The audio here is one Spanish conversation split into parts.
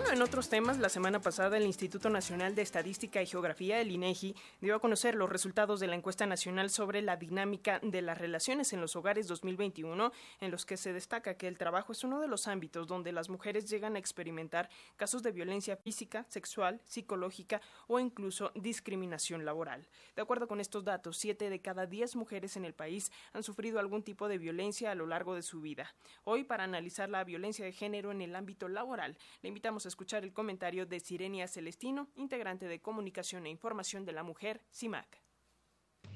Bueno, en otros temas, la semana pasada el Instituto Nacional de Estadística y Geografía, el INEGI, dio a conocer los resultados de la encuesta nacional sobre la dinámica de las relaciones en los hogares 2021, en los que se destaca que el trabajo es uno de los ámbitos donde las mujeres llegan a experimentar casos de violencia física, sexual, psicológica o incluso discriminación laboral. De acuerdo con estos datos, siete de cada diez mujeres en el país han sufrido algún tipo de violencia a lo largo de su vida. Hoy, para analizar la violencia de género en el ámbito laboral, le invitamos a escuchar el comentario de Sirenia Celestino, integrante de Comunicación e Información de la Mujer, CIMAC.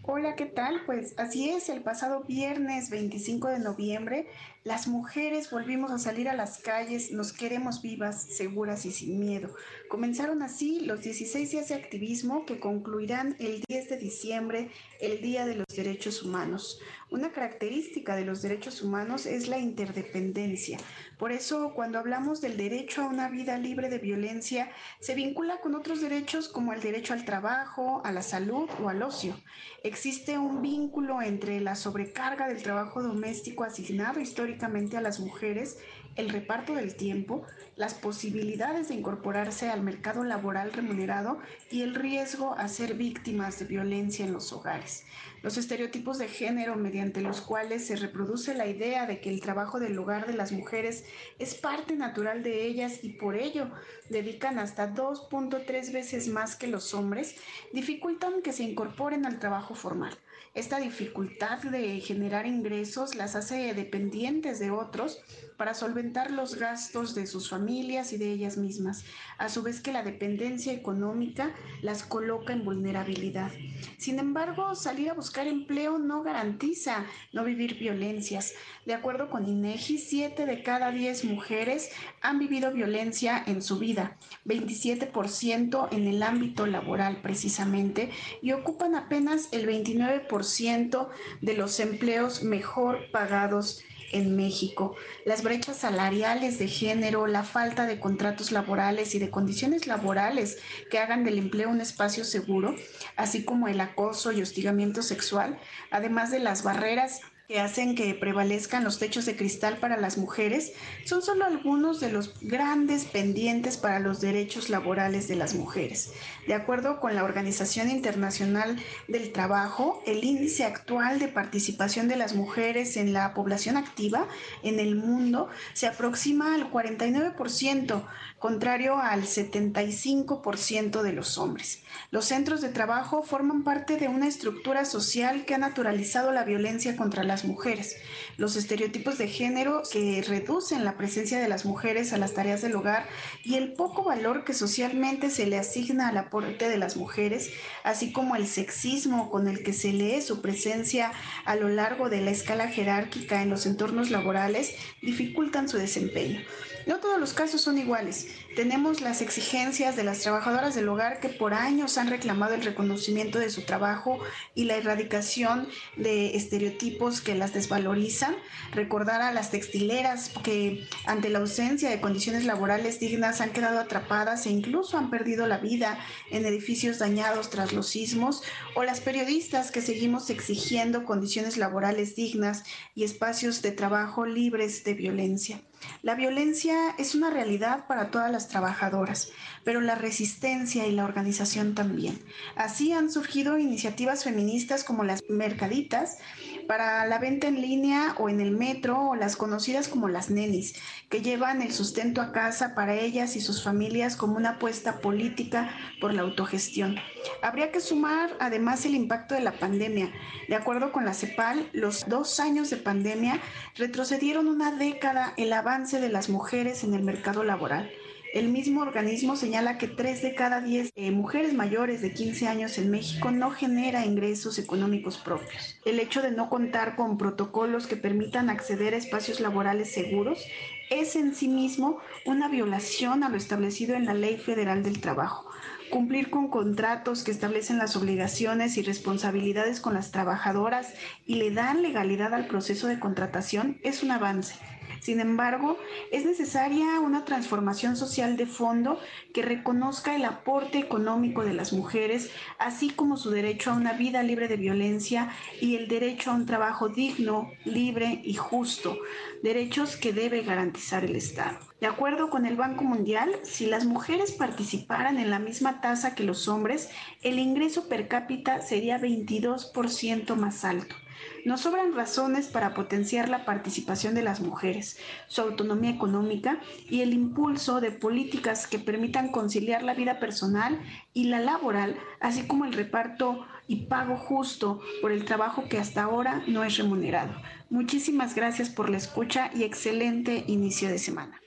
Hola, ¿qué tal? Pues así es, el pasado viernes 25 de noviembre, las mujeres volvimos a salir a las calles, nos queremos vivas, seguras y sin miedo. Comenzaron así los 16 días de activismo que concluirán el 10 de diciembre, el Día de los Derechos Humanos. Una característica de los derechos humanos es la interdependencia. Por eso, cuando hablamos del derecho a una vida libre de violencia, se vincula con otros derechos como el derecho al trabajo, a la salud o al ocio. Existe un vínculo entre la sobrecarga del trabajo doméstico asignado históricamente a las mujeres el reparto del tiempo, las posibilidades de incorporarse al mercado laboral remunerado y el riesgo a ser víctimas de violencia en los hogares. Los estereotipos de género mediante los cuales se reproduce la idea de que el trabajo del hogar de las mujeres es parte natural de ellas y por ello dedican hasta 2.3 veces más que los hombres, dificultan que se incorporen al trabajo formal. Esta dificultad de generar ingresos las hace dependientes de otros para solventar los gastos de sus familias y de ellas mismas, a su vez que la dependencia económica las coloca en vulnerabilidad. Sin embargo, salir a buscar empleo no garantiza no vivir violencias. De acuerdo con INEGI, 7 de cada 10 mujeres han vivido violencia en su vida, 27% en el ámbito laboral precisamente, y ocupan apenas el 29% de los empleos mejor pagados en México. Las brechas salariales de género, la falta de contratos laborales y de condiciones laborales que hagan del empleo un espacio seguro, así como el acoso y hostigamiento sexual, además de las barreras que hacen que prevalezcan los techos de cristal para las mujeres son solo algunos de los grandes pendientes para los derechos laborales de las mujeres. De acuerdo con la Organización Internacional del Trabajo, el índice actual de participación de las mujeres en la población activa en el mundo se aproxima al 49%, contrario al 75% de los hombres. Los centros de trabajo forman parte de una estructura social que ha naturalizado la violencia contra las mujeres. Los estereotipos de género que reducen la presencia de las mujeres a las tareas del hogar y el poco valor que socialmente se le asigna al aporte de las mujeres, así como el sexismo con el que se lee su presencia a lo largo de la escala jerárquica en los entornos laborales, dificultan su desempeño. No todos los casos son iguales. Tenemos las exigencias de las trabajadoras del hogar que por años han reclamado el reconocimiento de su trabajo y la erradicación de estereotipos que las desvalorizan. Recordar a las textileras que ante la ausencia de condiciones laborales dignas han quedado atrapadas e incluso han perdido la vida en edificios dañados tras los sismos. O las periodistas que seguimos exigiendo condiciones laborales dignas y espacios de trabajo libres de violencia. La violencia es una realidad para todas las trabajadoras, pero la resistencia y la organización también. Así han surgido iniciativas feministas como las mercaditas para la venta en línea o en el metro o las conocidas como las nenis, que llevan el sustento a casa para ellas y sus familias como una apuesta política por la autogestión. Habría que sumar además el impacto de la pandemia. De acuerdo con la CEPAL, los dos años de pandemia retrocedieron una década el avance de las mujeres en el mercado laboral. El mismo organismo señala que 3 de cada 10 eh, mujeres mayores de 15 años en México no genera ingresos económicos propios. El hecho de no contar con protocolos que permitan acceder a espacios laborales seguros es en sí mismo una violación a lo establecido en la Ley Federal del Trabajo. Cumplir con contratos que establecen las obligaciones y responsabilidades con las trabajadoras y le dan legalidad al proceso de contratación es un avance. Sin embargo, es necesaria una transformación social de fondo que reconozca el aporte económico de las mujeres, así como su derecho a una vida libre de violencia y el derecho a un trabajo digno, libre y justo, derechos que debe garantizar el Estado. De acuerdo con el Banco Mundial, si las mujeres participaran en la misma tasa que los hombres, el ingreso per cápita sería 22% más alto. Nos sobran razones para potenciar la participación de las mujeres, su autonomía económica y el impulso de políticas que permitan conciliar la vida personal y la laboral, así como el reparto y pago justo por el trabajo que hasta ahora no es remunerado. Muchísimas gracias por la escucha y excelente inicio de semana.